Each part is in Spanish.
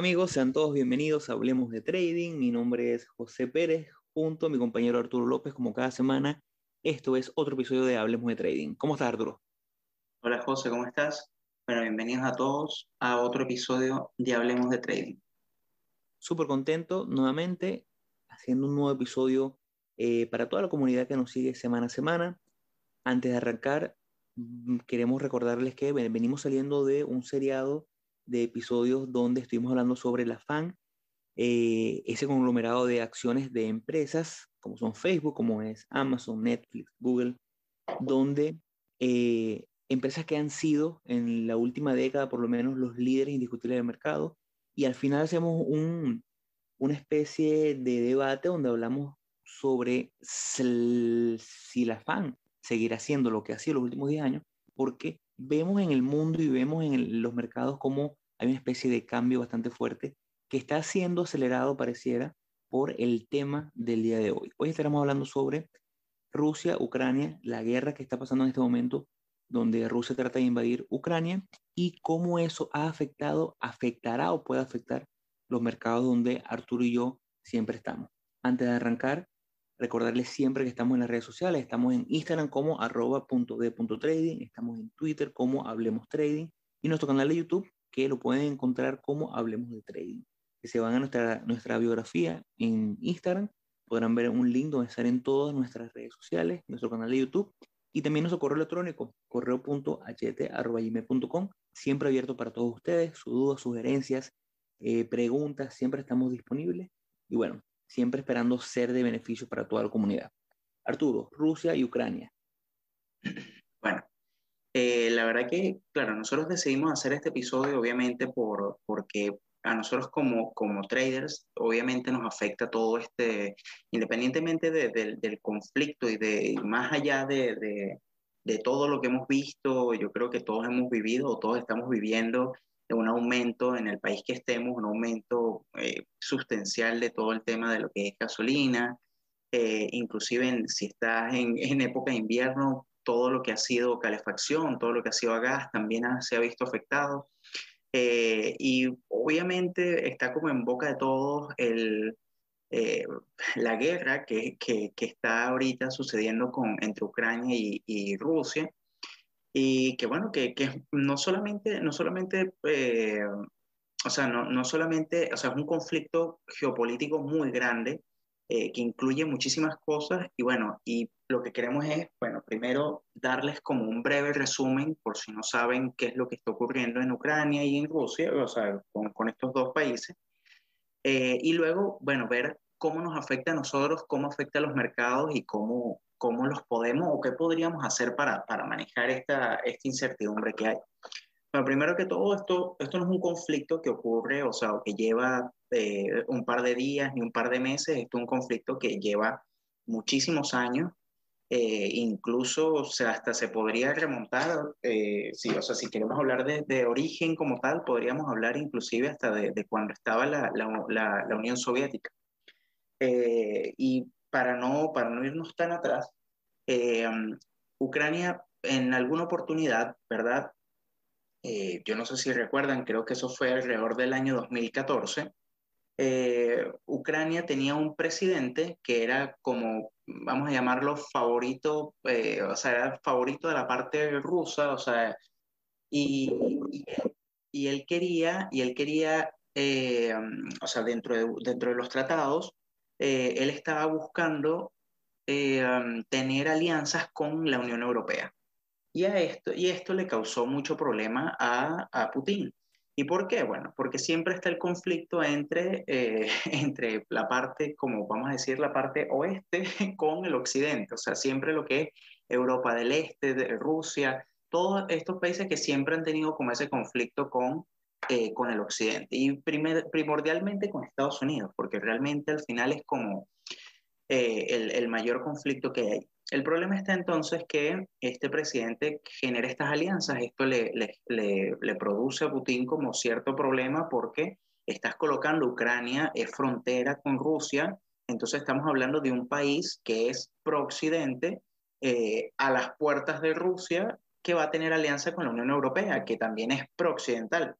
Amigos, sean todos bienvenidos a Hablemos de Trading. Mi nombre es José Pérez, junto a mi compañero Arturo López, como cada semana. Esto es otro episodio de Hablemos de Trading. ¿Cómo estás, Arturo? Hola, José, ¿cómo estás? Bueno, bienvenidos a todos a otro episodio de Hablemos de Trading. Súper contento nuevamente haciendo un nuevo episodio eh, para toda la comunidad que nos sigue semana a semana. Antes de arrancar, mm, queremos recordarles que venimos saliendo de un seriado de episodios donde estuvimos hablando sobre la FAN, eh, ese conglomerado de acciones de empresas, como son Facebook, como es Amazon, Netflix, Google, donde eh, empresas que han sido en la última década por lo menos los líderes indiscutibles del mercado, y al final hacemos un, una especie de debate donde hablamos sobre si la FAN seguirá haciendo lo que ha sido los últimos 10 años, porque vemos en el mundo y vemos en los mercados como hay una especie de cambio bastante fuerte que está siendo acelerado, pareciera, por el tema del día de hoy. Hoy estaremos hablando sobre Rusia, Ucrania, la guerra que está pasando en este momento, donde Rusia trata de invadir Ucrania y cómo eso ha afectado, afectará o puede afectar los mercados donde Arturo y yo siempre estamos. Antes de arrancar, Recordarles siempre que estamos en las redes sociales, estamos en Instagram como arroba.d.trading, estamos en Twitter como Hablemos Trading y nuestro canal de YouTube que lo pueden encontrar como Hablemos de Trading. Que se van a nuestra, nuestra biografía en Instagram, podrán ver un link donde en todas nuestras redes sociales, nuestro canal de YouTube y también nuestro correo electrónico, correo.ht.com, siempre abierto para todos ustedes, sus dudas, sugerencias, eh, preguntas, siempre estamos disponibles. Y bueno, siempre esperando ser de beneficio para toda la comunidad. Arturo, Rusia y Ucrania. Bueno, eh, la verdad que, claro, nosotros decidimos hacer este episodio obviamente por, porque a nosotros como, como traders, obviamente nos afecta todo este, independientemente del conflicto y de más allá de, de, de, todo lo que hemos visto, yo creo que todos hemos vivido o todos estamos viviendo un aumento en el país que estemos, un aumento eh, sustancial de todo el tema de lo que es gasolina, eh, inclusive si estás en, en, época de invierno, todo lo que ha sido calefacción, todo lo que ha sido gas también se ha visto afectado. Eh, y obviamente está como en boca de todos el, la guerra que, que, está ahorita sucediendo con, entre Ucrania y Rusia y que bueno, que, que no solamente, no solamente eh, o sea, no, no, solamente, o sea, es un conflicto geopolítico muy grande eh, que incluye muchísimas cosas y bueno, y lo que queremos es, bueno, primero darles como un breve resumen por si no saben qué es lo que está ocurriendo en Ucrania y en Rusia, o sea, con, con estos dos países. Eh, y luego, bueno, ver cómo nos afecta a nosotros, cómo afecta a los mercados y cómo, cómo los podemos o qué podríamos hacer para, para manejar esta, esta incertidumbre que hay. Bueno, primero que todo, esto, esto no es un conflicto que ocurre, o sea, que lleva eh, un par de días ni un par de meses, esto es un conflicto que lleva muchísimos años, eh, incluso o sea, hasta se podría remontar, eh, sí, o sea, si queremos hablar de, de, origen como tal, podríamos hablar inclusive hasta de, de cuando estaba la, la, la, la Unión Soviética. y para no, para no irnos tan atrás, eh, Ucrania en alguna oportunidad, ¿verdad? Eh, yo no sé si recuerdan, creo que eso fue alrededor del año 2014. Eh, Ucrania tenía un presidente que era como, vamos a llamarlo favorito, o sea, era favorito de la parte rusa, o sea, y, y, él quería, y él quería, o sea, dentro de, dentro de los tratados, eh, él estaba buscando eh, um, tener alianzas con la Unión Europea. Y, a esto, y esto le causó mucho problema a, a Putin. ¿Y por qué? Bueno, porque siempre está el conflicto entre, eh, entre la parte, como vamos a decir, la parte oeste con el occidente. O sea, siempre lo que es Europa del Este, de Rusia, todos estos países que siempre han tenido como ese conflicto con eh, con el occidente y primordialmente con Estados Unidos, porque realmente al final es como eh, el, el, mayor conflicto que hay. El problema está entonces que este presidente genera estas alianzas, esto le, le produce a Putin como cierto problema porque estás colocando Ucrania, es frontera con Rusia, entonces estamos hablando de un país que es pro-occidente, eh, a las puertas de Rusia, que va a tener alianza con la Unión Europea, que también es pro-occidental.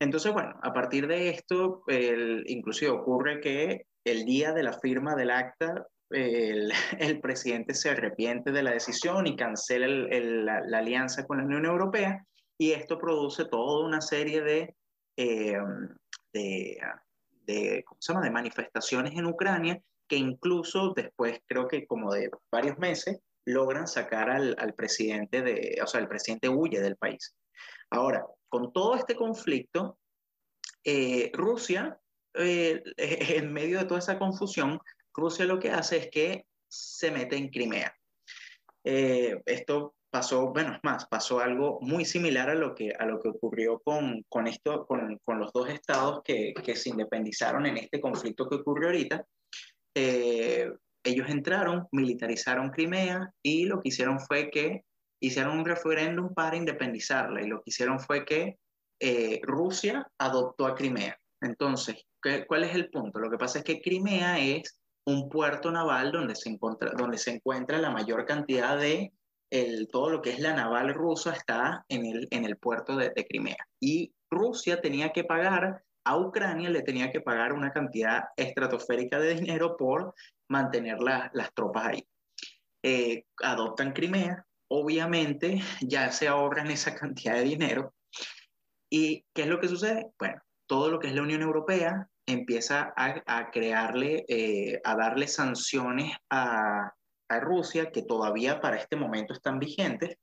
Entonces, bueno, a partir de esto, el, inclusive ocurre que el día de la firma del acta, el, presidente se arrepiente de la decisión y cancela el, la, la, alianza con la Unión Europea y esto produce toda una serie de, eh, de, de, ¿cómo se llama? de manifestaciones en Ucrania que incluso después, creo que como de varios meses, logran sacar al, al presidente de, o sea, el presidente huye del país. Ahora, con todo este conflicto, eh, Rusia, eh, en medio de toda esa confusión, Rusia lo que hace es que se mete en Crimea. Eh, esto pasó, bueno, es más, pasó algo muy similar a lo que, a lo que ocurrió con, con, esto, con, con los dos estados que, que, se independizaron en este conflicto que ocurrió ahorita. Eh, ellos entraron, militarizaron Crimea y lo que hicieron fue que hicieron un referéndum para independizarla y lo que hicieron fue que eh, Rusia adoptó a Crimea. Entonces, ¿qué, ¿cuál es el punto? Lo que pasa es que Crimea es un puerto naval donde se encuentra, donde se encuentra la mayor cantidad de todo lo que es la naval rusa está en el, en el puerto de, de Crimea. Y Rusia tenía que pagar a Ucrania le tenía que pagar una cantidad estratosférica de dinero por mantener la, las tropas ahí. Eh, adoptan Crimea, obviamente ya se ahorran esa cantidad de dinero. ¿Y qué es lo que sucede? Bueno, todo lo que es la Unión Europea empieza a, crearle, eh, a darle sanciones a, a, Rusia que todavía para este momento están vigentes,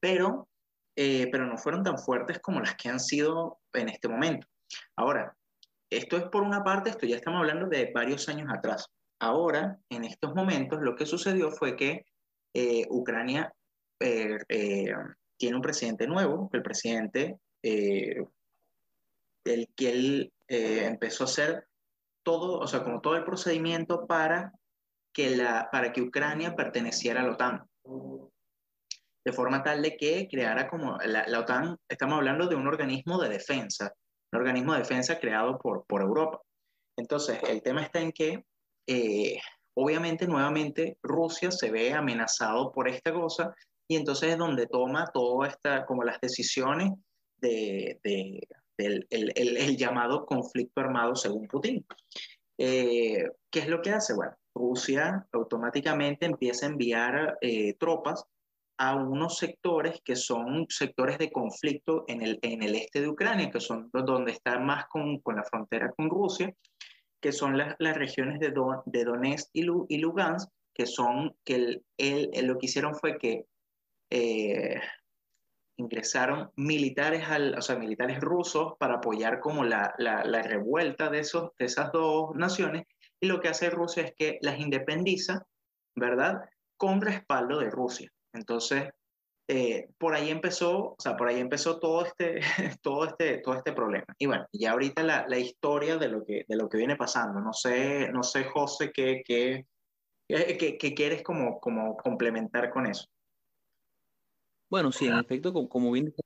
pero, eh, pero no fueron tan fuertes como las que han sido en este momento. Ahora, esto es por una parte, esto ya estamos hablando de varios años atrás. Ahora, en estos momentos, lo que sucedió fue que eh, Ucrania eh, eh, tiene un presidente nuevo, el presidente eh, el que él empezó a hacer todo, o sea, como todo el procedimiento para que, la, para que Ucrania perteneciera a la OTAN. De forma tal de que creara como la, OTAN, estamos hablando de un organismo de defensa, un organismo de defensa creado por, por Europa. Entonces, el tema está en que, obviamente, nuevamente, Rusia se ve amenazado por esta cosa y entonces es donde toma toda esta, como las decisiones de, de, del el, el, el, llamado conflicto armado según Putin. Eh, ¿Qué es lo que hace? Bueno, Rusia automáticamente empieza a enviar eh, tropas a unos sectores que son sectores de conflicto en el, en el este de Ucrania, que son donde está más con, con la frontera con Rusia, que son las, las regiones de, Don, de Donetsk y, Lu, y, Lugansk, que son, que el, el, lo que hicieron fue que eh, ingresaron militares, al, o sea, militares rusos para apoyar como la, la, la revuelta de, esos, de esas dos naciones, y lo que hace Rusia es que las independiza, ¿verdad? Con respaldo de Rusia. Entonces, eh, por ahí empezó, o sea, por ahí empezó todo este, todo este, todo este problema. Y bueno, ya ahorita la, la historia de lo, que, de lo que viene pasando. No sé, no sé José, qué, qué, qué, qué quieres como, como complementar con eso. Bueno, sí, en efecto, como, como bien dice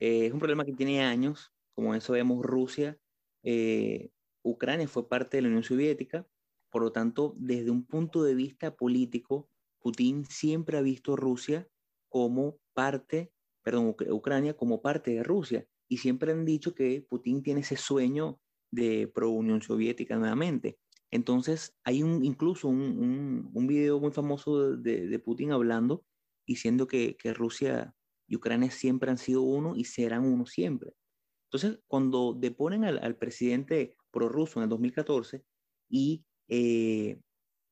eh, es un problema que tiene años. Como eso vemos, Rusia, eh, Ucrania fue parte de la Unión Soviética. Por lo tanto, desde un punto de vista político, Putin siempre ha visto Rusia como parte, perdón, Ucrania como parte de Rusia. Y siempre han dicho que Putin tiene ese sueño de pro Unión Soviética nuevamente. Entonces, hay un, incluso un, un, un video muy famoso de, de, Putin hablando, diciendo que, que Rusia y Ucrania siempre han sido uno y serán uno siempre. Entonces, cuando deponen al, al presidente prorruso en el 2014 y eh,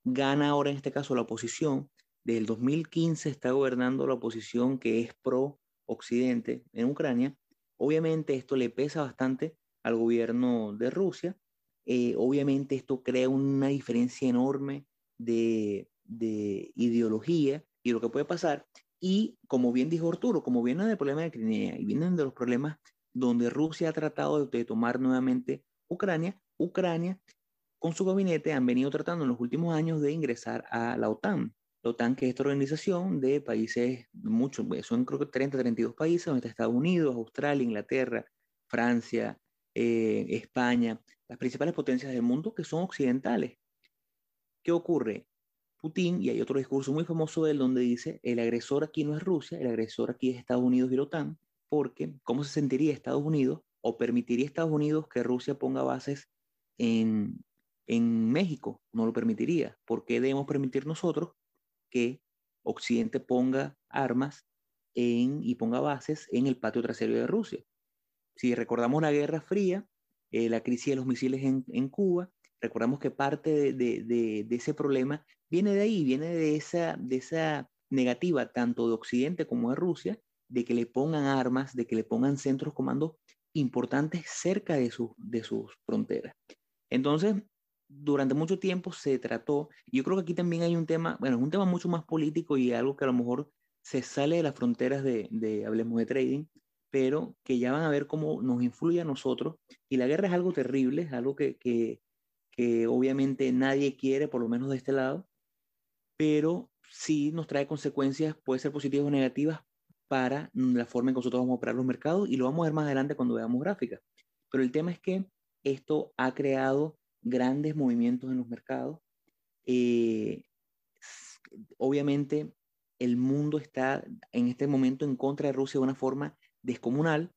gana ahora en este caso la oposición, del 2015 está gobernando la oposición que es pro Occidente en Ucrania. Obviamente esto le pesa bastante al gobierno de Rusia. Eh, obviamente esto crea una diferencia enorme de, de, ideología y lo que puede pasar. Y como bien dijo Arturo, como viene del problema de Crimea y vienen de los problemas donde Rusia ha tratado de tomar nuevamente Ucrania, Ucrania con su gabinete han venido tratando en los últimos años de ingresar a la OTAN. OTAN, que es esta organización de países, muchos, son creo que 30, 32 países, donde está Estados Unidos, Australia, Inglaterra, Francia, eh, España, las principales potencias del mundo que son occidentales. ¿Qué ocurre? Putin, y hay otro discurso muy famoso de él donde dice, el agresor aquí no es Rusia, el agresor aquí es Estados Unidos y la OTAN, porque ¿cómo se sentiría Estados Unidos ¿O permitiría Estados Unidos que Rusia ponga bases en, en México? No lo permitiría. ¿Por qué debemos permitir nosotros que Occidente ponga armas en, y ponga bases en el patio trasero de Rusia? Si recordamos la Guerra Fría, eh, la crisis de los misiles en, Cuba, recordamos que parte de, ese problema viene de ahí, viene de esa, de esa negativa tanto de Occidente como de Rusia, de que le pongan armas, de que le pongan centros comandos importantes cerca de, su, de sus fronteras. Entonces, durante mucho tiempo se trató, yo creo que aquí también hay un tema, bueno, es un tema mucho más político y algo que a lo mejor se sale de las fronteras de, de hablemos de trading, pero que ya van a ver cómo nos influye a nosotros. Y la guerra es algo terrible, es algo que, que, que obviamente nadie quiere, por lo menos de este lado, pero sí nos trae consecuencias, puede ser positivas o negativas, para la forma en que nosotros vamos a operar los mercados y lo vamos a ver más adelante cuando veamos gráficas. Pero el tema es que esto ha creado grandes movimientos en los mercados. Eh, obviamente el mundo está en este momento en contra de Rusia de una forma descomunal.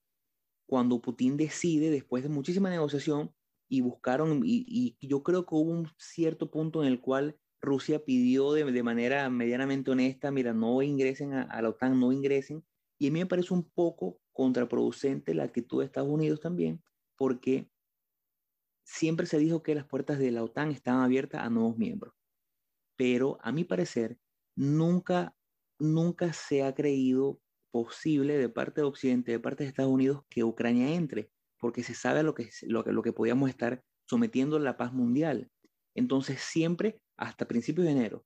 Cuando Putin decide, después de muchísima negociación, y buscaron, y, yo creo que hubo un cierto punto en el cual Rusia pidió de, de, manera medianamente honesta, mira, no ingresen a, a, la OTAN, no ingresen. Y a mí me parece un poco contraproducente la actitud de Estados Unidos también, porque siempre se dijo que las puertas de la OTAN estaban abiertas a nuevos miembros. Pero a mi parecer, nunca, nunca se ha creído posible de parte de Occidente, de parte de Estados Unidos, que Ucrania entre, porque se sabe lo que, lo lo que podíamos estar sometiendo a la paz mundial. Entonces siempre hasta principios de enero,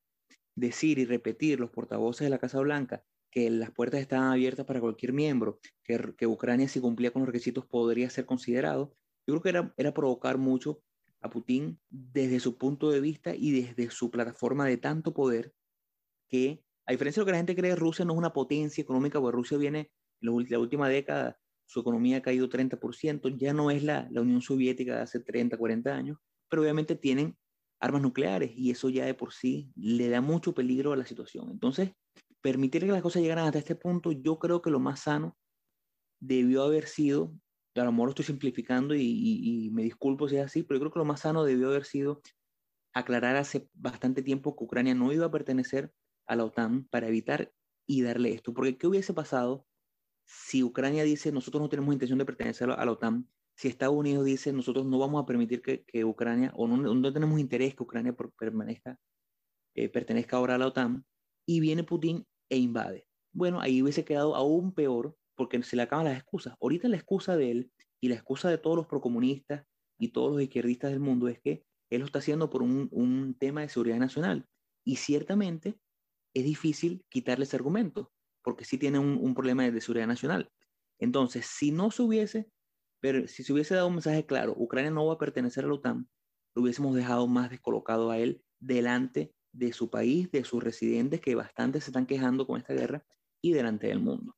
decir y repetir los portavoces de la Casa Blanca que las puertas estaban abiertas para cualquier miembro, que, que Ucrania si cumplía con los requisitos podría ser considerado, yo creo que era, era provocar mucho a Putin desde su punto de vista y desde su plataforma de tanto poder que, a diferencia de lo que la gente cree, Rusia no es una potencia económica, porque Rusia viene, en la última década, su economía ha caído 30%, ya no es la, la Unión Soviética de hace 30, 40 años, pero obviamente tienen armas nucleares y eso ya de por sí le da mucho peligro a la situación. Entonces, permitir que las cosas llegaran hasta este punto, yo creo que lo más sano debió haber sido, a lo mejor estoy simplificando y, y, y, me disculpo si es así, pero yo creo que lo más sano debió haber sido aclarar hace bastante tiempo que Ucrania no iba a pertenecer a la OTAN para evitar y darle esto. Porque ¿qué hubiese pasado si Ucrania dice nosotros no tenemos intención de pertenecer a la OTAN si Estados Unidos dice nosotros no vamos a permitir que, que Ucrania, o no, no, tenemos interés que Ucrania permanezca, eh, pertenezca ahora a la OTAN, y viene Putin e invade. Bueno, ahí hubiese quedado aún peor porque se le acaban las excusas. Ahorita la excusa de él y la excusa de todos los procomunistas y todos los izquierdistas del mundo es que él lo está haciendo por un, un tema de seguridad nacional. Y ciertamente es difícil quitarle ese argumento, porque sí tiene un, un problema de seguridad nacional. Entonces, si no se hubiese pero si se hubiese dado un mensaje claro, Ucrania no va a pertenecer a la OTAN, lo hubiésemos dejado más descolocado a él delante de su país, de sus residentes, que bastante se están quejando con esta guerra, y delante del mundo.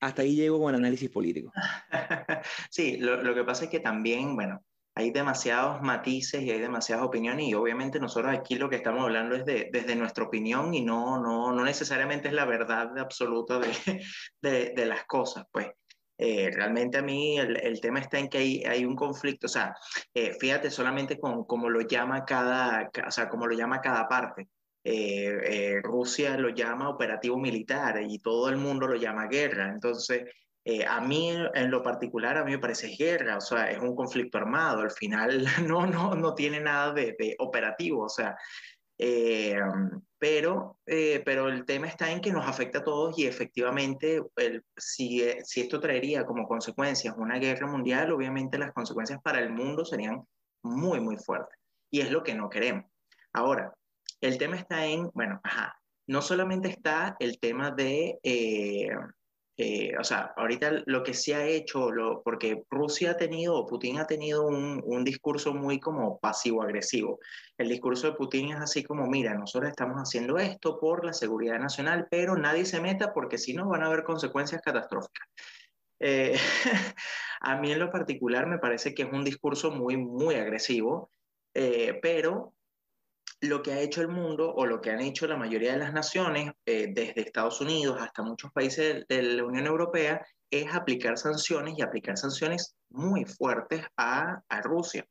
Hasta ahí llego con el análisis político. Sí, lo, lo que pasa es que también, bueno, hay demasiados matices y hay demasiadas opiniones y obviamente nosotros aquí lo que estamos hablando es de, desde nuestra opinión y no, no, no necesariamente es la verdad absoluta de, de, las cosas, pues. Eh, realmente a mí el, el, tema está en que hay, hay un conflicto, o sea, eh, fíjate solamente con cómo lo llama cada, o sea, cómo lo llama cada parte. Eh, Rusia lo llama operativo militar y todo el mundo lo llama guerra. Entonces, a mí en lo particular, a mí me parece guerra, o sea, es un conflicto armado. Al final no, no, no tiene nada de, de operativo, o sea, eh, pero, eh, pero el tema está en que nos afecta a todos y efectivamente el, si, si esto traería como consecuencias una guerra mundial, obviamente las consecuencias para el mundo serían muy, muy fuertes. Y es lo que no queremos. Ahora, el tema está en, bueno, ajá, no solamente está el tema de, eh, eh, o sea, ahorita lo que se ha hecho, lo, porque Rusia ha tenido, Putin ha tenido un, un discurso muy como pasivo-agresivo. El discurso de Putin es así como, mira, nosotros estamos haciendo esto por la seguridad nacional, pero nadie se meta porque si no van a haber consecuencias catastróficas. Eh, a mí en lo particular me parece que es un discurso muy, muy agresivo, eh, pero lo que ha hecho el mundo o lo que han hecho la mayoría de las naciones, eh, desde Estados Unidos hasta muchos países de, la Unión Europea, es aplicar sanciones y aplicar sanciones muy fuertes a, a Rusia.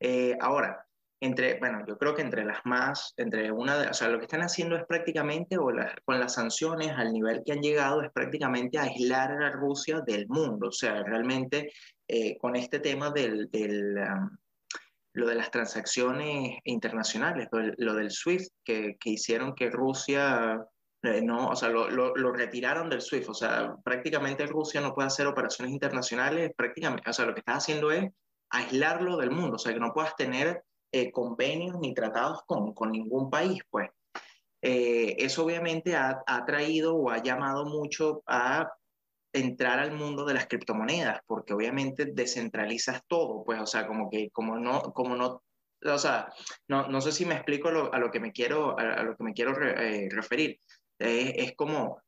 Eh, ahora, entre, bueno, yo creo que entre las más, entre una de, o sea, lo que están haciendo es prácticamente, o con las sanciones al nivel que han llegado, es prácticamente aislar a Rusia del mundo. O sea, realmente eh, con este tema del, del lo de las transacciones internacionales, lo, del SWIFT, que, que, hicieron que Rusia eh, no, o sea, lo, lo, retiraron del SWIFT, o sea, prácticamente Rusia no puede hacer operaciones internacionales, prácticamente, o sea, lo que está haciendo es aislarlo del mundo, o sea, que no puedas tener eh, convenios ni tratados con, con ningún país, pues. Eh, eso obviamente ha, ha, traído o ha llamado mucho a entrar al mundo de las criptomonedas, porque obviamente descentralizas todo, pues, o sea, como que, como no, como no, o sea, no, no sé si me explico a lo que me quiero, a, lo que me quiero eh, referir. es como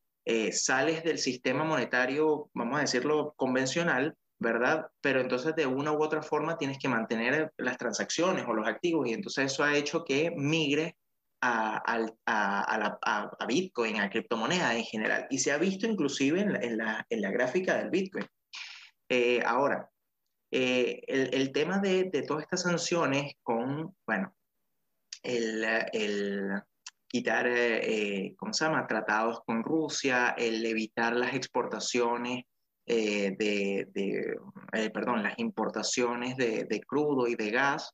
sales del sistema monetario, vamos a decirlo, convencional, ¿verdad? Pero entonces de una u otra forma tienes que mantener las transacciones o los activos y entonces eso ha hecho que migre a, a, a, a Bitcoin, a criptomonedas en general. Y se ha visto inclusive en la, en la, en la gráfica del Bitcoin. Eh, ahora, eh, el, el, tema de, de, todas estas sanciones con, bueno, el, el quitar, eh, ¿cómo se llama?, tratados con Rusia, el evitar las exportaciones eh, de, de eh, perdón, las importaciones de, de, crudo y de gas,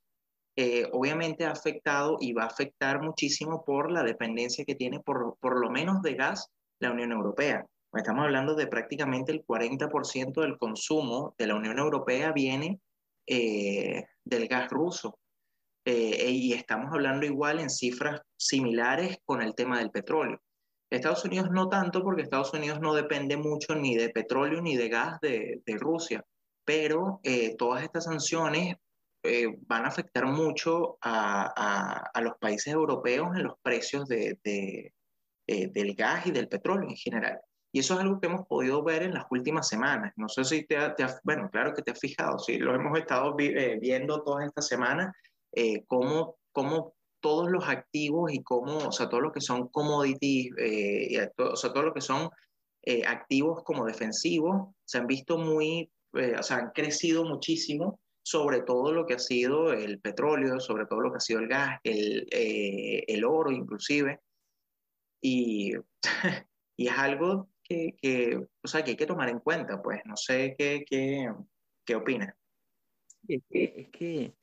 eh, obviamente ha afectado y va a afectar muchísimo por la dependencia que tiene por, por lo menos de gas la Unión Europea. Estamos hablando de prácticamente el 40% del consumo de la Unión Europea viene del gas ruso. y estamos hablando igual en cifras similares con el tema del petróleo. Estados Unidos no tanto porque Estados Unidos no depende mucho ni de petróleo ni de gas de, Rusia, pero eh, todas estas sanciones eh, van a afectar mucho a, a, a, los países europeos en los precios de, de, eh, del gas y del petróleo en general. Y eso es algo que hemos podido ver en las últimas semanas. No sé si te, te bueno, claro que te has fijado, sí, lo hemos estado vi, viendo todas estas semanas, cómo, cómo todos los activos y cómo, o sea, todo lo que son commodities, eh, o sea, todo lo que son eh, activos como defensivos, se han visto muy, eh, o sea, han crecido muchísimo sobre todo lo que ha sido el petróleo, sobre todo lo que ha sido el gas, el, eh, el oro inclusive. Y, y es algo que, que, o sea, que hay que tomar en cuenta, pues no sé qué, qué, qué opinas. Es que, es que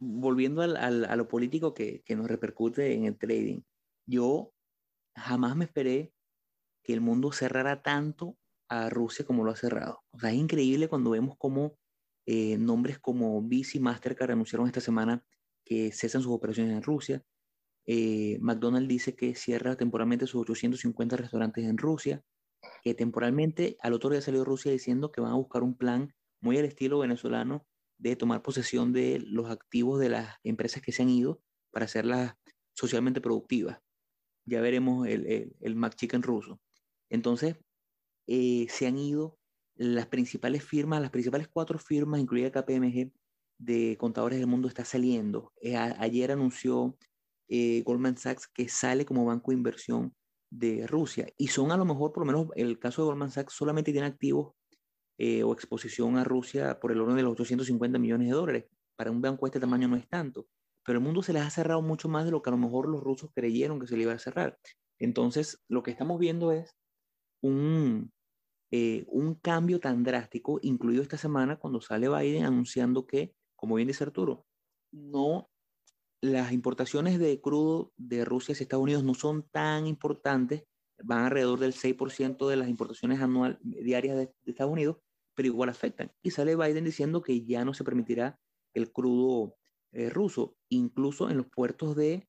volviendo al, al, a lo político que, que, nos repercute en el trading, yo jamás me esperé que el mundo cerrara tanto a Rusia como lo ha cerrado. O sea, es increíble cuando vemos cómo eh, nombres como Visa y Mastercard anunciaron esta semana que cesan sus operaciones en Rusia. Eh, McDonald's dice que cierra temporalmente sus 850 restaurantes en Rusia, que temporalmente al otro día salió Rusia diciendo que van a buscar un plan muy al estilo venezolano de tomar posesión de los activos de las empresas que se han ido para hacerlas socialmente productivas. Ya veremos el, el, el McChicken ruso. Entonces, eh, se han ido las principales firmas, las principales cuatro firmas, incluida KPMG, de contadores del mundo, está saliendo. Eh, ayer anunció eh, Goldman Sachs que sale como banco de inversión de Rusia. Y son a lo mejor, por lo menos el caso de Goldman Sachs, solamente tiene activos eh, o exposición a Rusia por el orden de los 850 millones de dólares. Para un banco de este tamaño no es tanto, pero el mundo se les ha cerrado mucho más de lo que a lo mejor los rusos creyeron que se le iba a cerrar. Entonces, lo que estamos viendo es un, eh, un cambio tan drástico, incluido esta semana cuando sale Biden anunciando que, como bien dice Arturo, no, las importaciones de crudo de Rusia hacia Estados Unidos no son tan importantes, van alrededor del 6% de las importaciones anuales diarias de, de Estados Unidos, pero igual afectan. Y sale Biden diciendo que ya no se permitirá el crudo eh, ruso. Incluso en los puertos de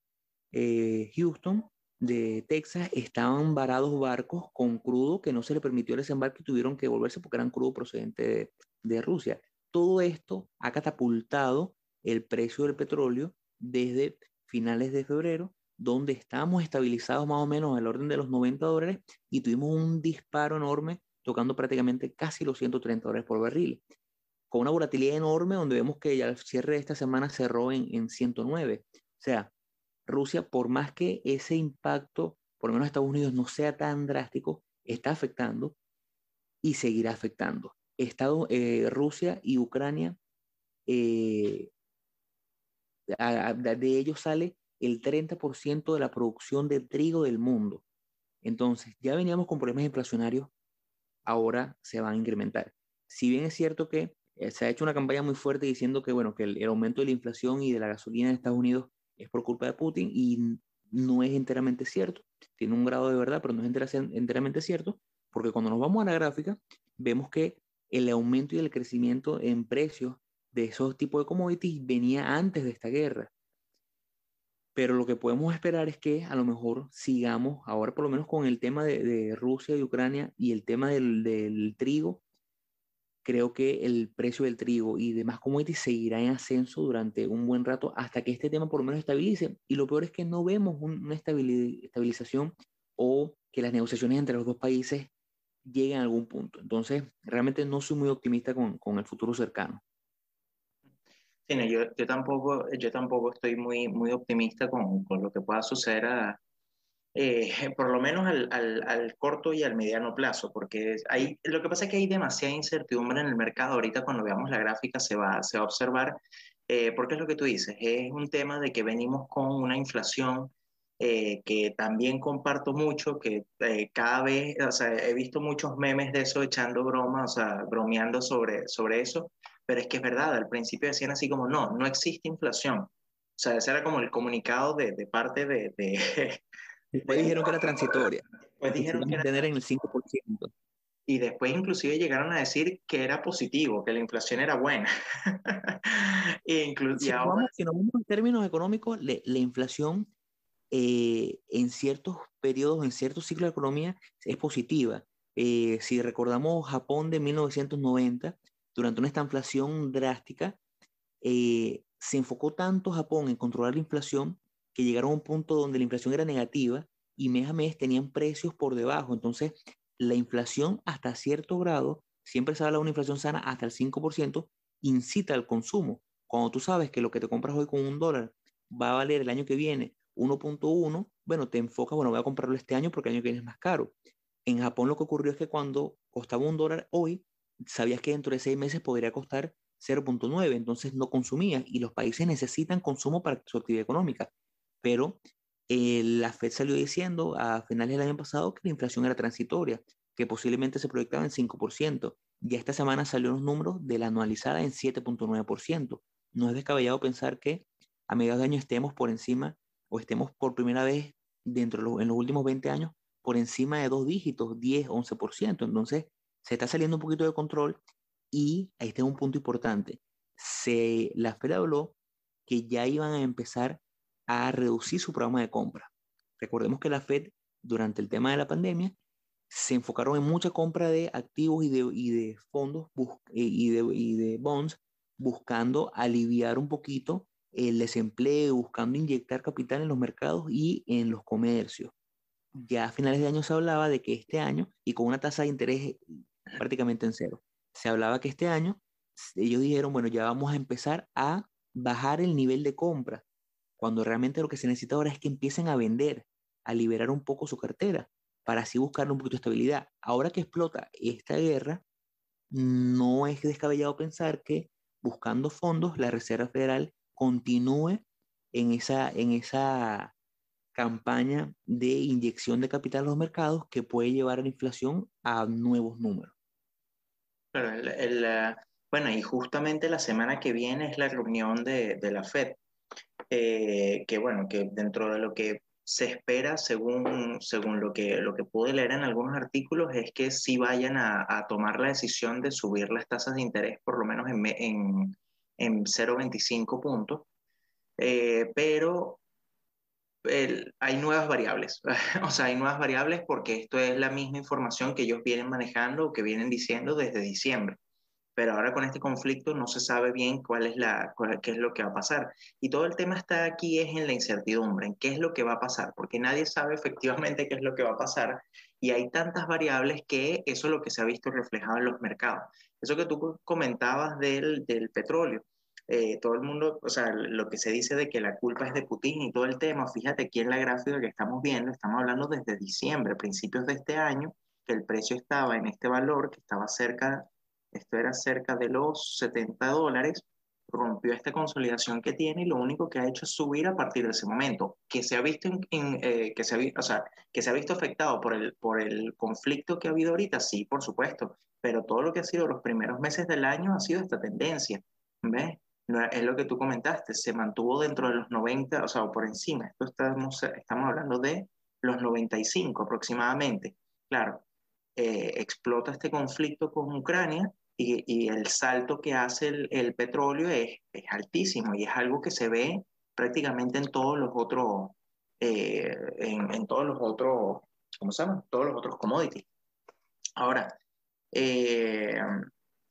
eh, Houston, de Texas, estaban varados barcos con crudo que no se le permitió el desembarque y tuvieron que volverse porque eran crudo procedente de, de Rusia. Todo esto ha catapultado el precio del petróleo desde finales de febrero, donde estábamos estabilizados más o menos al orden de los 90 dólares y tuvimos un disparo enorme tocando prácticamente casi los 130 dólares por barril, con una volatilidad enorme donde vemos que ya el cierre de esta semana cerró en, en 109. O sea, Rusia, por más que ese impacto, por lo menos Estados Unidos, no sea tan drástico, está afectando y seguirá afectando. Estado, eh, Rusia y Ucrania, eh, de ellos sale el 30% de la producción de trigo del mundo. Entonces, ya veníamos con problemas inflacionarios, ahora se van a incrementar. Si bien es cierto que eh, se ha hecho una campaña muy fuerte diciendo que, bueno, que el, aumento de la inflación y de la gasolina en Estados Unidos es por culpa de Putin y no es enteramente cierto. Tiene un grado de verdad, pero no es enteramente cierto, porque cuando nos vamos a la gráfica, vemos que el aumento y el crecimiento en precios de esos tipos de commodities venía antes de esta guerra. Pero lo que podemos esperar es que a lo mejor sigamos, ahora por lo menos con el tema de, Rusia y Ucrania y el tema del, del trigo, creo que el precio del trigo y demás commodities seguirá en ascenso durante un buen rato hasta que este tema por lo menos estabilice. Y lo peor es que no vemos una estabilización o que las negociaciones entre los dos países lleguen a algún punto. Entonces, realmente no soy muy optimista con, con el futuro cercano. Sí, yo, yo, tampoco, yo tampoco estoy muy, muy optimista con, con lo que pueda suceder a, eh, por lo menos al, al, al, corto y al mediano plazo, porque hay, lo que pasa es que hay demasiada incertidumbre en el mercado. Ahorita cuando veamos la gráfica se va, se va a observar, eh, porque es lo que tú dices, es un tema de que venimos con una inflación eh, que también comparto mucho, que eh, cada vez, o sea, he visto muchos memes de eso echando bromas, o sea, bromeando sobre, sobre eso, pero es que es verdad, al principio decían así como, no, no existe inflación. O sea, ese era como el comunicado de, de parte de, de Después dijeron que era transitoria. Después dijeron que era tener en el 5%. Y después inclusive llegaron a decir que era positivo, que la inflación era buena. e si, ahora... si nos vamos en términos económicos, le, la inflación eh, en ciertos periodos, en ciertos ciclos de economía, es positiva. Eh, si recordamos Japón de 1990, durante una inflación drástica, eh, se enfocó tanto Japón en controlar la inflación que llegaron a un punto donde la inflación era negativa y mes a mes tenían precios por debajo. Entonces, la inflación hasta cierto grado, siempre se habla de una inflación sana hasta el 5%, incita al consumo. Cuando tú sabes que lo que te compras hoy con un dólar va a valer el año que viene 1.1, bueno, te enfocas, bueno, voy a comprarlo este año porque el año que viene es más caro. En Japón lo que ocurrió es que cuando costaba un dólar hoy, sabías que dentro de seis meses podría costar 0.9, entonces no consumías y los países necesitan consumo para su actividad económica pero eh, la Fed salió diciendo a finales del año pasado que la inflación era transitoria, que posiblemente se proyectaba en 5%. Ya esta semana salió los números de la anualizada en 7.9%. No es descabellado pensar que a mediados de año estemos por encima o estemos por primera vez dentro de los, en los últimos 20 años por encima de dos dígitos, 10, 11%. Entonces, se está saliendo un poquito de control y ahí está un punto importante. Se, la Fed habló que ya iban a empezar a reducir su programa de compra. Recordemos que la Fed, durante el tema de la pandemia, se enfocaron en mucha compra de activos y de, y de fondos eh, y de, y de bonds, buscando aliviar un poquito el desempleo, buscando inyectar capital en los mercados y en los comercios. Ya a finales de año se hablaba de que este año, y con una tasa de interés prácticamente en cero, se hablaba que este año ellos dijeron, bueno, ya vamos a empezar a bajar el nivel de compra cuando realmente lo que se necesita ahora es que empiecen a vender, a liberar un poco su cartera, para así buscar un poquito de estabilidad. Ahora que explota esta guerra, no es descabellado pensar que buscando fondos, la Reserva Federal continúe en esa, en esa campaña de inyección de capital a los mercados que puede llevar a la inflación a nuevos números. bueno, y justamente la semana que viene es la reunión de, de la FED. Eh, que bueno, que dentro de lo que se espera, según, según lo, que, lo que pude leer en algunos artículos, es que sí vayan a, tomar la decisión de subir las tasas de interés por lo menos en, en, en 0,25 puntos, eh, pero hay nuevas variables, o sea, hay nuevas variables porque esto es la misma información que ellos vienen manejando o que vienen diciendo desde diciembre pero ahora con este conflicto no se sabe bien cuál es la, qué es lo que va a pasar. Y todo el tema está aquí es en la incertidumbre, en qué es lo que va a pasar, porque nadie sabe efectivamente qué es lo que va a pasar y hay tantas variables que eso es lo que se ha visto reflejado en los mercados. Eso que tú comentabas del, del petróleo. eh, todo el mundo, o sea, lo que se dice de que la culpa es de Putin y todo el tema, fíjate aquí en la gráfica que estamos viendo, estamos hablando desde diciembre, principios de este año, que el precio estaba en este valor, que estaba cerca, esto era cerca de los 70 dólares, rompió esta consolidación que tiene y lo único que ha hecho es subir a partir de ese momento, que se ha visto, en, eh, que se ha, o sea, que se ha visto afectado por el, por el conflicto que ha habido ahorita, sí, por supuesto, pero todo lo que ha sido los primeros meses del año ha sido esta tendencia, ¿ves? es lo que tú comentaste, se mantuvo dentro de los 90, o sea, por encima, esto estamos, estamos hablando de los 95 aproximadamente. Claro, eh, explota este conflicto con Ucrania y, y el salto que hace el, el petróleo es, es, altísimo y es algo que se ve prácticamente en todos los otros, eh, en, en, todos los otros, ¿cómo se llama? Todos los otros commodities. Ahora, eh,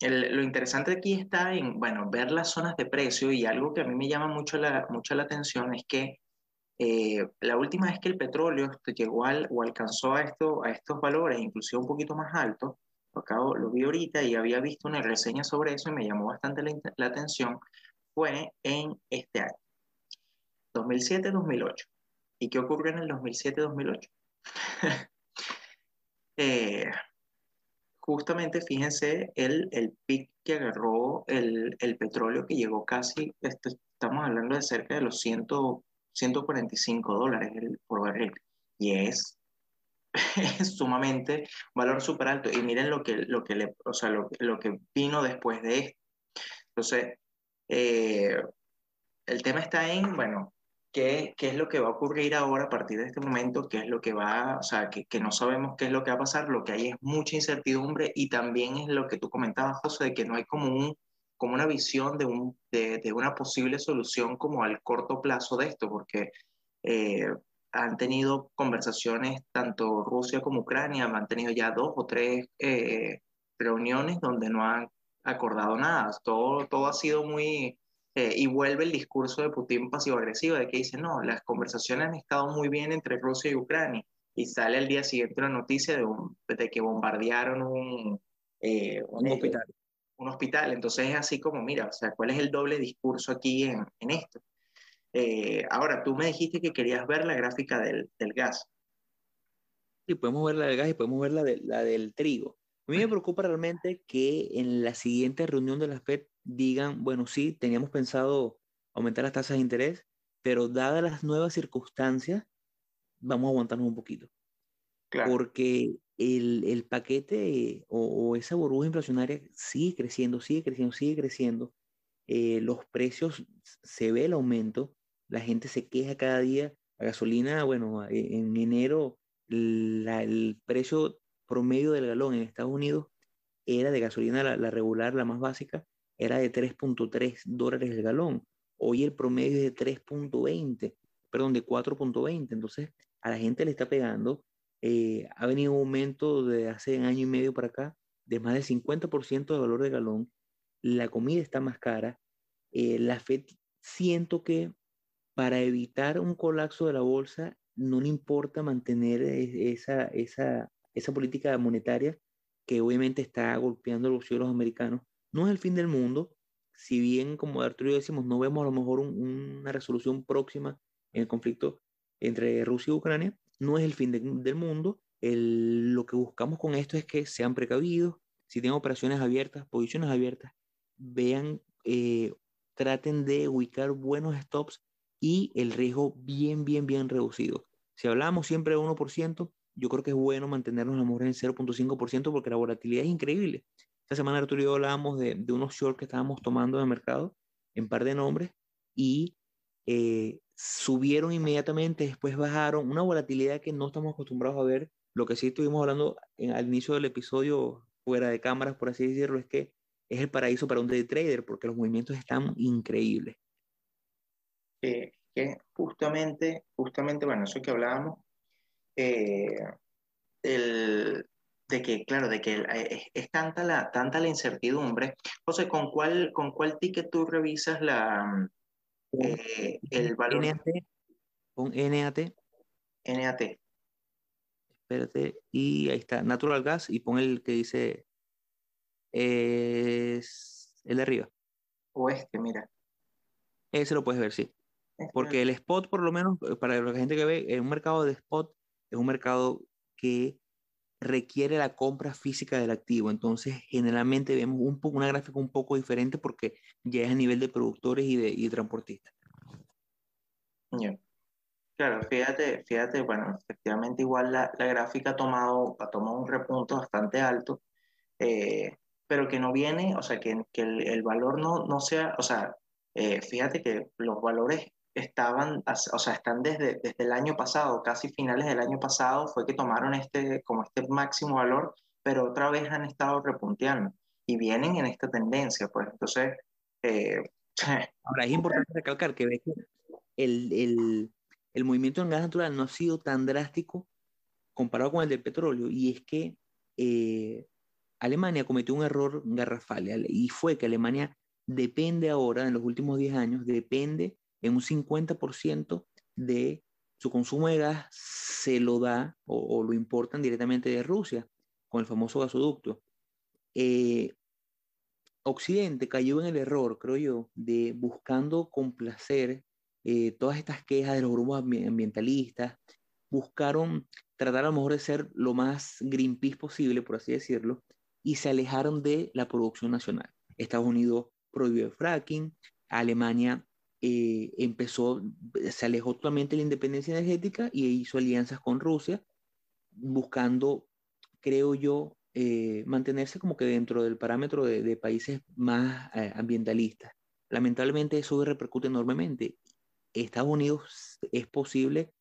el, lo interesante aquí está en, bueno, ver las zonas de precio y algo que a mí me llama mucho la, mucho la atención es que eh, la última vez que el petróleo llegó al, o alcanzó a, esto, a estos valores, inclusive un poquito más altos, acabo, lo vi ahorita y había visto una reseña sobre eso y me llamó bastante la, atención, fue en este año, 2007-2008. ¿Y qué ocurrió en el 2007-2008? eh, justamente fíjense el, el pic que agarró el, el, petróleo que llegó casi, esto, estamos hablando de cerca de los 100, 145 dólares por barril. Y es es sumamente valor súper alto. Y miren lo que, lo que, le, o sea, lo, lo que vino después de esto. Entonces, eh, el tema está en, bueno, ¿qué, ¿qué, es lo que va a ocurrir ahora a partir de este momento? ¿Qué es lo que va, o sea, que, que, no sabemos qué es lo que va a pasar? Lo que hay es mucha incertidumbre y también es lo que tú comentabas, José, de que no hay como, un, como una visión de, un, de, de una posible solución como al corto plazo de esto, porque... Eh, han tenido conversaciones, tanto Rusia como Ucrania, han tenido ya dos o tres eh, reuniones donde no han acordado nada. Todo, todo ha sido muy... Eh, y vuelve el discurso de Putin pasivo-agresivo, de que dice, no, las conversaciones han estado muy bien entre Rusia y Ucrania. Y sale al día siguiente la noticia de, un, de que bombardearon un, eh, un, un, hospital. Un hospital. Entonces es así como, mira, o sea, ¿cuál es el doble discurso aquí en, en esto? Eh, ahora, tú me dijiste que querías ver la gráfica del, del, gas. Sí, podemos ver la del gas y podemos ver la, de, la del trigo. A mí me preocupa realmente que en la siguiente reunión de la FED digan, bueno, sí, teníamos pensado aumentar las tasas de interés, pero dadas las nuevas circunstancias, vamos a aguantarnos un poquito. Claro. Porque el, el paquete o, o, esa burbuja inflacionaria sigue creciendo, sigue creciendo, sigue creciendo. Eh, los precios, se ve el aumento, la gente se queja cada día. La gasolina, bueno, e, en enero el precio promedio del galón en Estados Unidos era de gasolina, la, la regular, la más básica, era de 3.3 dólares el galón. Hoy el promedio es de 3.20, perdón, de 4.20. Entonces, a la gente le está pegando. Eh, ha venido un aumento de hace un año y medio para acá de más del 50% de valor de galón. La comida está más cara. Eh, la FED siento que para evitar un colapso de la bolsa, no le importa mantener e, esa, esa, esa política monetaria que obviamente está golpeando los cielos americanos. No es el fin del mundo, si bien, como Arturo y yo decimos, no vemos a lo mejor un, una resolución próxima en el conflicto entre Rusia y Ucrania, no es el fin de, del mundo. El, lo que buscamos con esto es que sean precavidos, si tienen operaciones abiertas, posiciones abiertas, vean, eh, traten de ubicar buenos stops y el riesgo bien, bien, bien reducido. Si hablamos siempre de 1%, yo creo que es bueno mantenernos a lo mejor en 0.5% porque la volatilidad es increíble. Esta semana Arturo y yo hablábamos de, de unos shorts que estábamos tomando el mercado en par de nombres y eh, subieron inmediatamente, después bajaron, una volatilidad que no estamos acostumbrados a ver. Lo que sí estuvimos hablando en, al inicio del episodio, fuera de cámaras, por así decirlo, es que es el paraíso para un day trader porque los movimientos están increíbles que, que justamente, justamente, bueno, eso que hablábamos, eh, el, de que, claro, de que es, es, tanta, la, tanta la incertidumbre. José, ¿con cuál, con cuál ticket tú revisas la, eh, el valor? NAT, con NAT. NAT. Espérate, y ahí está, Natural Gas, y pon el que dice, es el de arriba. Oeste, mira. Ese lo puedes ver, sí. Porque el spot, por lo menos, eh, para la gente que ve, es un mercado de spot, es un mercado que requiere la compra física del activo. Entonces, generalmente vemos un poco, una gráfica un poco diferente porque ya es a nivel de productores y de y transportistas. Claro, fíjate, fíjate, bueno, efectivamente igual la, la gráfica ha tomado, ha tomado un repunto bastante alto, eh, pero que no viene, o sea, que, que el, el, valor no, no sea, o sea, eh, fíjate que los valores estaban, o sea, están desde, desde el año pasado, casi finales del año pasado fue que tomaron este, como este máximo valor, pero otra vez han estado repunteando y vienen en esta tendencia, pues. Entonces... Eh, Ahora, es importante recalcar que el, el, el movimiento en gas natural no ha sido tan drástico comparado con el del petróleo, y es que eh, Alemania cometió un error garrafal, y fue que Alemania depende ahora, en los últimos 10 años, depende en un 50% de su consumo de gas, se lo da o, lo importan directamente de Rusia, con el famoso gasoducto. Eh, Occidente cayó en el error, creo yo, de buscando complacer eh, todas estas quejas de los grupos ambientalistas, buscaron tratar a lo mejor de ser lo más Greenpeace posible, por así decirlo, y se alejaron de la producción nacional. Estados Unidos prohibió el fracking, Alemania eh, empezó, se alejó totalmente de la independencia energética y hizo alianzas con Rusia, buscando, creo yo, eh, mantenerse como que dentro del parámetro de, países más ambientalistas. Lamentablemente eso repercute enormemente Estados Unidos es posible,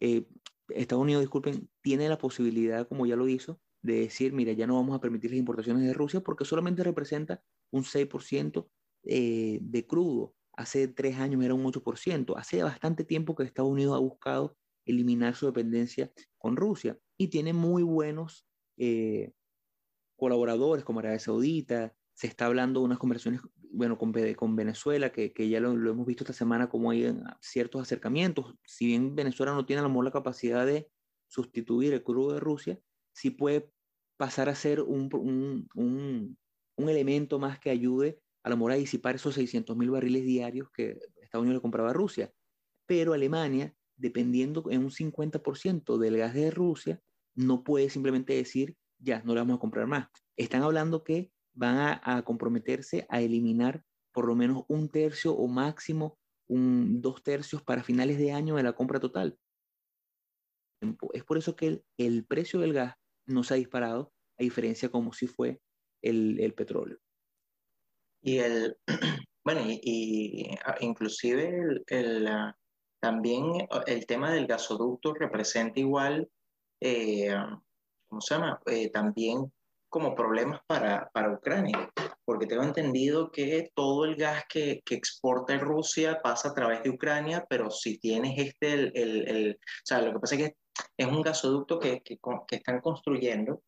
eh, Estados Unidos, disculpen, tiene la posibilidad, como ya lo hizo, de decir, mira, ya no vamos a permitir las importaciones de Rusia porque solamente representa un 6% eh, de crudo. Hace tres años era un 8%. Hace bastante tiempo que Estados Unidos ha buscado eliminar su dependencia con Rusia y tiene muy buenos eh, colaboradores como Arabia Saudita. Se está hablando de unas conversaciones bueno, con, Venezuela, que, ya lo, hemos visto esta semana, como hay ciertos acercamientos. Si bien Venezuela no tiene a lo mejor la capacidad de sustituir el crudo de Rusia, sí puede pasar a ser un, un, un, un elemento más que ayude a lo mejor a disipar esos 600 mil barriles diarios que Estados Unidos le compraba a Rusia. Pero Alemania, dependiendo en un 50% del gas de Rusia, no puede simplemente decir, ya, no le vamos a comprar más. Están hablando que van a, comprometerse a eliminar por lo menos un tercio o máximo un, dos tercios para finales de año de la compra total. Es por eso que el, precio del gas no se ha disparado, a diferencia como si fue el, petróleo. Y el, bueno, y, ah, inclusive el, ah, también el tema del gasoducto representa igual, eh, ¿cómo se llama? Eh, también como problemas para, para Ucrania, porque tengo entendido que todo el gas que, que, exporta Rusia pasa a través de Ucrania, pero si tienes este, el, el, el o sea, lo que pasa es que es un gasoducto que, que, que están construyendo,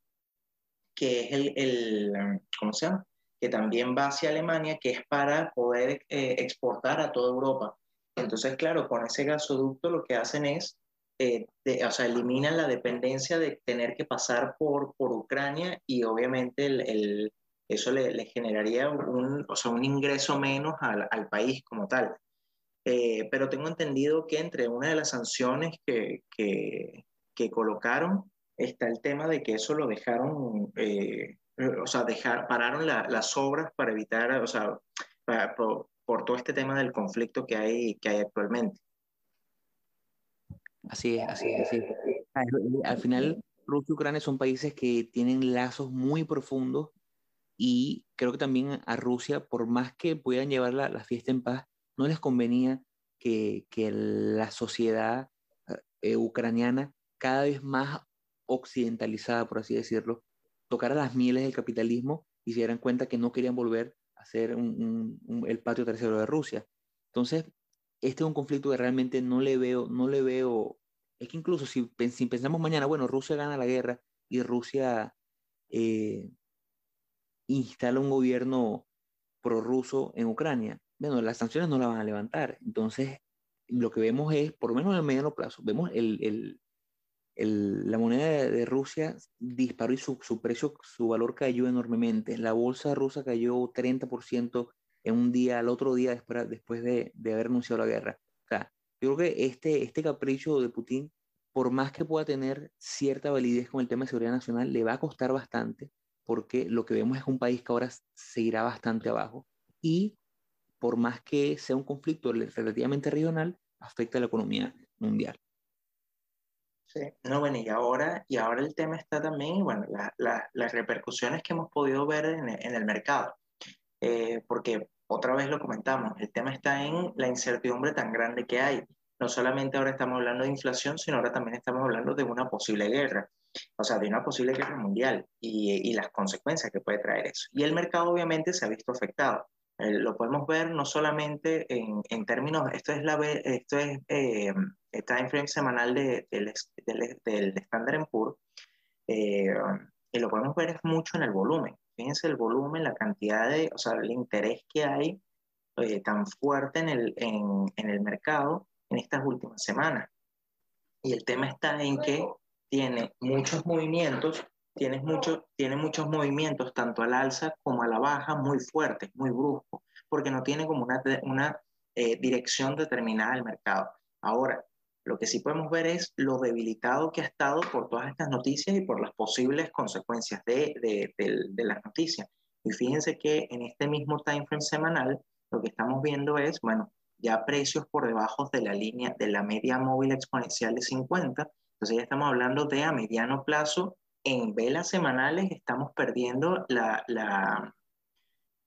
que es el, el, ¿cómo se llama? Que también va hacia Alemania, que es para poder eh, exportar a toda Europa. Entonces, claro, con ese gasoducto lo que hacen es eh, o sea, eliminan la dependencia de tener que pasar por, por Ucrania y obviamente el, el, eso le, le, generaría un, o sea, un ingreso menos al, al país como tal. Eh, pero tengo entendido que entre una de las sanciones que, que, que colocaron está el tema de que eso lo dejaron, eh, o sea, dejar, pararon la, las obras para evitar, o sea, para, por, por, todo este tema del conflicto que hay, que hay actualmente. Así es, así es, así es. Al final, Rusia y Ucrania son países que tienen lazos muy profundos y creo que también a Rusia, por más que puedan llevar la, la fiesta en paz, no les convenía que, que la sociedad eh, ucraniana, cada vez más occidentalizada, por así decirlo, tocara las mieles del capitalismo y se dieran cuenta que no querían volver a ser el patio tercero de Rusia. Entonces, este es un conflicto que realmente no le veo, no le veo, es que incluso si, si pensamos mañana, bueno, Rusia gana la guerra y Rusia eh, instala un gobierno prorruso en Ucrania, bueno, las sanciones no la van a levantar. Entonces, lo que vemos es, por lo menos en el mediano plazo, vemos el, el, la moneda de, de, Rusia disparó y su, su, precio, su valor cayó enormemente. La bolsa rusa cayó 30% en un día, al otro día después, después de, de haber anunciado la guerra. O sea, yo creo que este, este capricho de Putin, por más que pueda tener cierta validez con el tema de seguridad nacional, le va a costar bastante porque lo que vemos es un país que ahora seguirá bastante abajo y por más que sea un conflicto relativamente regional, afecta a la economía mundial. No, bueno, y ahora, y ahora el tema está también, bueno, las repercusiones que hemos podido ver en, en el mercado, eh, porque otra vez lo comentamos, el tema está en la incertidumbre tan grande que hay. No solamente ahora estamos hablando de inflación, sino ahora también estamos hablando de una posible guerra, o sea, de una posible guerra mundial y, y las consecuencias que puede traer eso. Y el mercado obviamente se ha visto afectado. Eh, lo podemos ver no solamente en, en, términos, esto es, la, esto es eh, el time frame semanal de, del, del, del Standard Poor's, eh, y lo podemos ver mucho en el volumen. Fíjense el volumen, la cantidad de, o sea, el interés que hay eh, tan fuerte en el, en, en el mercado en estas últimas semanas. Y el tema está en que tiene muchos movimientos tienes mucho, tiene muchos movimientos, tanto al alza como a la baja, muy fuertes, muy bruscos, porque no tiene como una, una eh, dirección determinada del mercado. Ahora, lo que sí podemos ver es lo debilitado que ha estado por todas estas noticias y por las posibles consecuencias de, de, de las noticias. Y fíjense que en este mismo time frame semanal, lo que estamos viendo es, bueno, ya precios por debajo de la línea de la media móvil exponencial de 50. Entonces ya estamos hablando de a mediano plazo en velas semanales estamos perdiendo la, la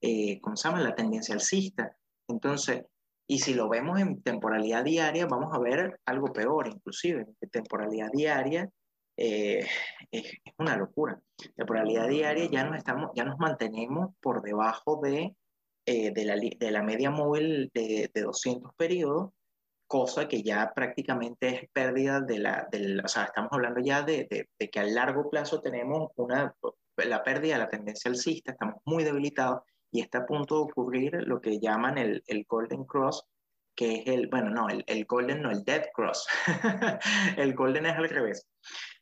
eh, ¿cómo se llama? La tendencia alcista. Entonces, y si lo vemos en temporalidad diaria, vamos a ver algo peor, inclusive. Temporalidad diaria eh, es, una locura. Temporalidad diaria ya nos, estamos, ya nos mantenemos por debajo de, eh, de, la, de, la, media móvil de, de 200 periodos cosa que ya prácticamente es pérdida de la, del, o sea, estamos hablando ya de, de, de, que a largo plazo tenemos una, la pérdida de la tendencia alcista, estamos muy debilitados y está a punto de ocurrir lo que llaman el, el Golden Cross, que es el, bueno, no, el, el Golden, no, el Dead Cross, el Golden es al revés.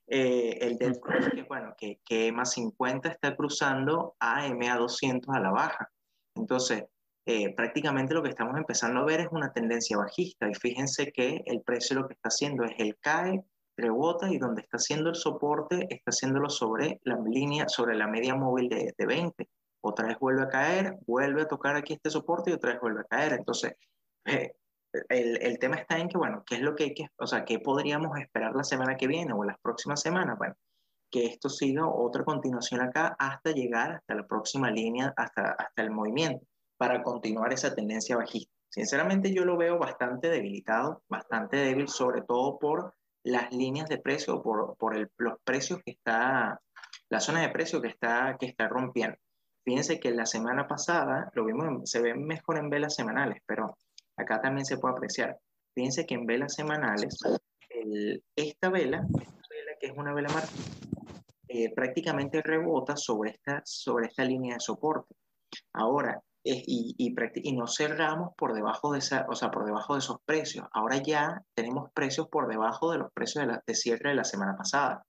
Eh, el Dead Cross, que bueno, que, que EMA 50 está cruzando a MA 200 a la baja. Entonces, eh, prácticamente lo que estamos empezando a ver es una tendencia bajista y fíjense que el precio lo que está haciendo es el cae, rebota y donde está haciendo el soporte está haciéndolo sobre la línea, sobre la media móvil de, de 20. Otra vez vuelve a caer, vuelve a tocar aquí este soporte y otra vez vuelve a caer. Entonces, eh, el, el, tema está en que, bueno, ¿qué es lo que hay que, o sea, qué podríamos esperar la semana que viene o las próximas semanas? Bueno, que esto siga otra continuación acá hasta llegar hasta la próxima línea, hasta, hasta el movimiento para continuar esa tendencia bajista. Sinceramente yo lo veo bastante debilitado, bastante débil, sobre todo por las líneas de precio, por, por el, los precios que está, la zona de precio que está, que está rompiendo. Fíjense que la semana pasada, lo vimos, se ve mejor en velas semanales, pero acá también se puede apreciar. Fíjense que en velas semanales, el, esta vela, esta vela que es una vela marca, eh, prácticamente rebota sobre esta, sobre esta línea de soporte. Ahora, y, y, no cerramos por debajo de esa, o sea, por debajo de esos precios. Ahora ya tenemos precios por debajo de los precios de, la, de cierre de la semana pasada.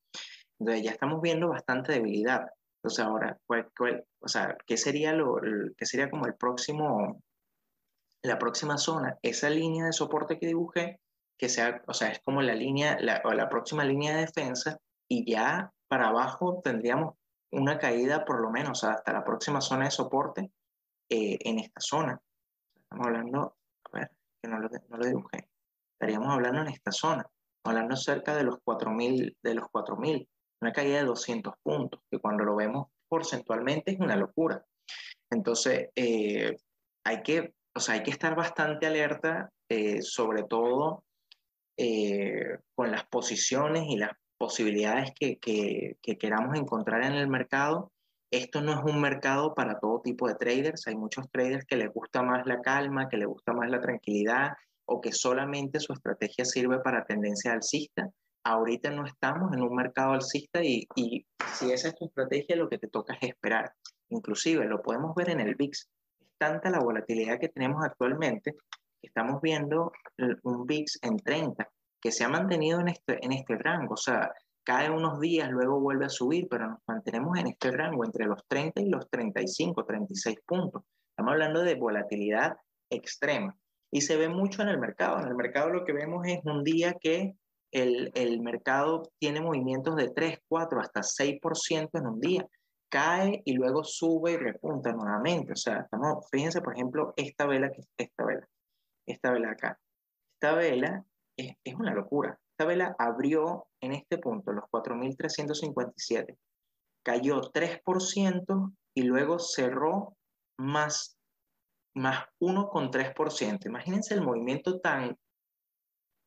Entonces ya estamos viendo bastante debilidad. Entonces ahora, ¿cuál, cuál, o sea, ¿qué sería, lo, qué sería como el próximo, la próxima zona? Esa línea de soporte que dibujé, que sea, o sea, es como la línea, la, o la próxima línea de defensa, y ya para abajo tendríamos una caída por lo menos hasta la próxima zona de soporte eh, en esta zona. Estamos hablando, a ver, que no lo, no lo dibujé. Estaríamos hablando en esta zona, hablando cerca de los 4.000, de los 4.000, una caída de 200 puntos, que cuando lo vemos porcentualmente es una locura. Entonces, eh, hay, que, o sea, hay que estar bastante alerta, eh, sobre todo eh, con las posiciones y las posibilidades que, que, que, queramos encontrar en el mercado esto no es un mercado para todo tipo de traders. Hay muchos traders que les gusta más la calma, que les gusta más la tranquilidad o que solamente su estrategia sirve para tendencia alcista. Ahorita no estamos en un mercado alcista y, y si esa es tu estrategia, lo que te toca es esperar. Inclusive lo podemos ver en el VIX. Es tanta la volatilidad que tenemos actualmente que estamos viendo un VIX en 30 que se ha mantenido en este, en este rango. O sea, cae unos días, luego vuelve a subir, pero nos mantenemos en este rango entre los 30 y los 35, 36 puntos. Estamos hablando de volatilidad extrema. Y se ve mucho en el mercado. En el mercado lo que vemos es un día que el, el mercado tiene movimientos de 3, 4, hasta 6% en un día. Cae y luego sube y repunta nuevamente. O sea, estamos, fíjense, por ejemplo, esta vela, esta vela, esta vela acá. Esta vela es, es una locura. Esta vela abrió en este punto, los 4.357, cayó 3% y luego cerró más, más 1,3%. Imagínense el movimiento tan,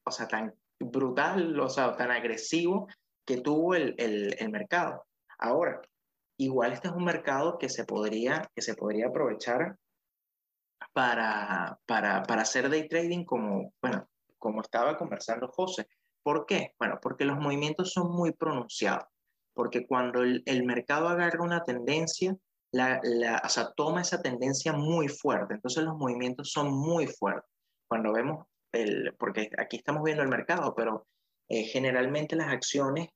o sea, tan brutal, o sea, tan agresivo que tuvo el, el, el mercado. Ahora, igual este es un mercado que se podría, que se podría aprovechar para, para, para hacer day trading como, bueno, como estaba conversando José. ¿Por qué? Bueno, porque los movimientos son muy pronunciados, porque cuando el, el mercado agarra una tendencia, la, la, o sea, toma esa tendencia muy fuerte, entonces los movimientos son muy fuertes. Cuando vemos, el, porque aquí estamos viendo el mercado, pero eh, generalmente las acciones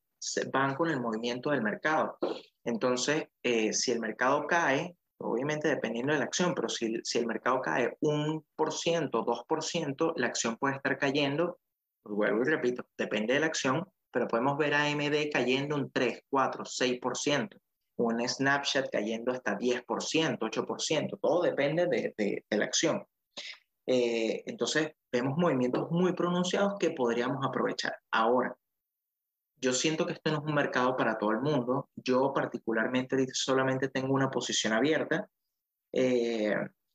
van con el movimiento del mercado. Entonces, eh, si el mercado cae, obviamente dependiendo de la acción, pero si, si el mercado cae un por ciento, dos por ciento, la acción puede estar cayendo, vuelvo y repito, depende de la acción, pero podemos ver a AMD cayendo un 3, 4, 6%, un Snapchat cayendo hasta 10%, 8%, todo depende de, de, de la acción. Eh, entonces, vemos movimientos muy pronunciados que podríamos aprovechar. Ahora, yo siento que esto no es un mercado para todo el mundo. Yo particularmente solamente tengo una posición abierta, eh,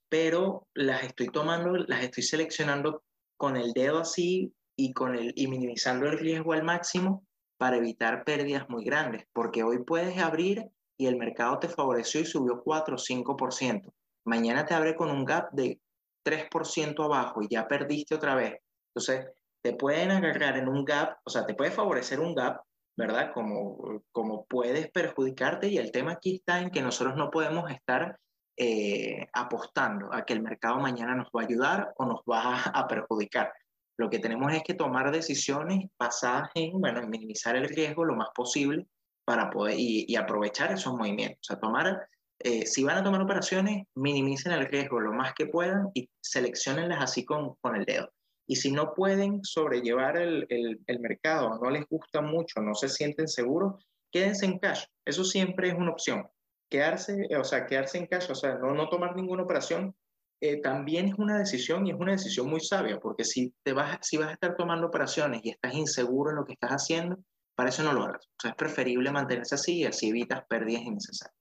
pero las estoy tomando, las estoy seleccionando con el dedo así y, con el, y minimizando el riesgo al máximo para evitar pérdidas muy grandes, porque hoy puedes abrir y el mercado te favoreció y subió 4 o 5%. Mañana te abre con un gap de 3% abajo y ya perdiste otra vez. Entonces, te pueden agarrar en un gap, o sea, te puede favorecer un gap, ¿verdad? Como, como puedes perjudicarte y el tema aquí está en que nosotros no podemos estar eh, apostando a que el mercado mañana nos va a ayudar o nos va a, a, perjudicar. Lo que tenemos es que tomar decisiones basadas en, bueno, en minimizar el riesgo lo más posible para poder y, aprovechar esos movimientos. O tomar, eh, si van a tomar operaciones, minimicen el riesgo lo más que puedan y seleccionenlas así con, con el dedo. Y si no pueden sobrellevar el, el, el, mercado, no les gusta mucho, no se sienten seguros, quédense en cash. Eso siempre es una opción. Quedarse, o sea, quedarse en cash, o sea, no, no tomar ninguna operación, eh, también es una decisión y es una decisión muy sabia, porque si, te vas, si vas a estar tomando operaciones y estás inseguro en lo que estás haciendo, para eso no lo hagas. O sea, es preferible mantenerse así y así evitas pérdidas innecesarias.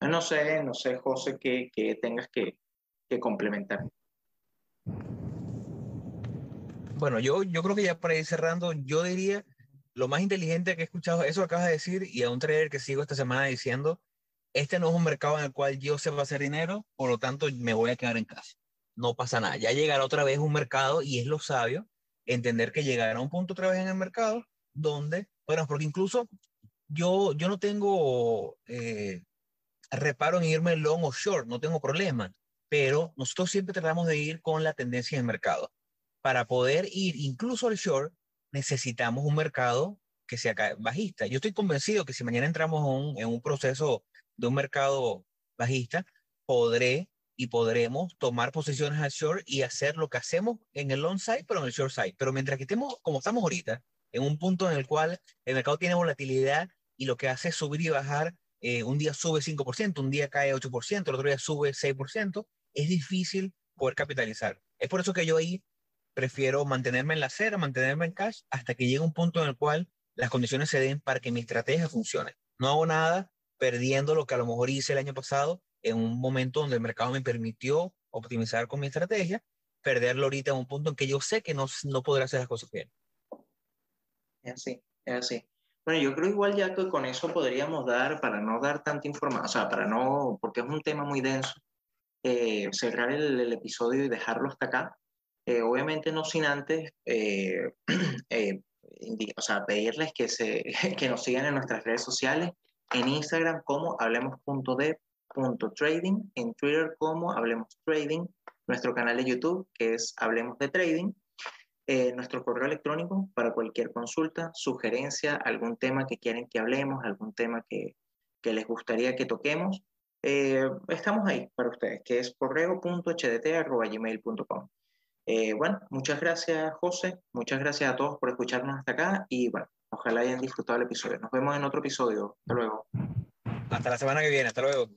No sé, no sé, José, qué, qué tengas que, que complementar. Bueno, yo, yo creo que ya para ir cerrando, yo diría lo más inteligente que he escuchado, eso acabas de decir, y a un trader que sigo esta semana diciendo, este no es un mercado en el cual yo sepa hacer dinero, por lo tanto me voy a quedar en casa. No pasa nada, ya llegará otra vez un mercado y es lo sabio entender que llegará un punto otra vez en el mercado donde, bueno, porque incluso yo, yo no tengo eh, reparo en irme long o short, no tengo problema, pero nosotros siempre tratamos de ir con la tendencia del mercado para poder ir incluso al short, necesitamos un mercado que sea bajista. Yo estoy convencido que si mañana entramos en un, en un proceso de un mercado bajista, podré y podremos tomar posiciones al short y hacer lo que hacemos en el long side, pero en el short side. Pero mientras que estemos, como estamos ahorita, en un punto en el cual el mercado tiene volatilidad y lo que hace es subir y bajar, eh, un día sube 5%, un día cae 8%, el otro día sube 6%, es difícil poder capitalizar. Es por eso que yo ahí prefiero mantenerme en la acera, mantenerme en cash, hasta que llegue un punto en el cual las condiciones se den para que mi estrategia funcione. No hago nada perdiendo lo que a lo mejor hice el año pasado en un momento donde el mercado me permitió optimizar con mi estrategia, perderlo ahorita en un punto en que yo sé que no, no podré hacer las cosas bien. Es así, es así. Bueno, yo creo igual ya que con eso podríamos dar, para no dar tanta información, o sea, para no, porque es un tema muy denso, eh, cerrar el, el, episodio y dejarlo hasta acá. Eh, obviamente no sin antes, eh, eh, o sea, pedirles que, se, que nos sigan en nuestras redes sociales, en Instagram como hablemos.de.trading, en Twitter como Hablemos Trading, nuestro canal de YouTube que es Hablemos de Trading, eh, nuestro correo electrónico para cualquier consulta, sugerencia, algún tema que quieren que hablemos, algún tema que, que les gustaría que toquemos, eh, estamos ahí para ustedes, que es correo.hdt.gmail.com. Eh, bueno, muchas gracias José, muchas gracias a todos por escucharnos hasta acá y bueno, ojalá hayan disfrutado el episodio. Nos vemos en otro episodio. Hasta luego. Hasta la semana que viene, hasta luego.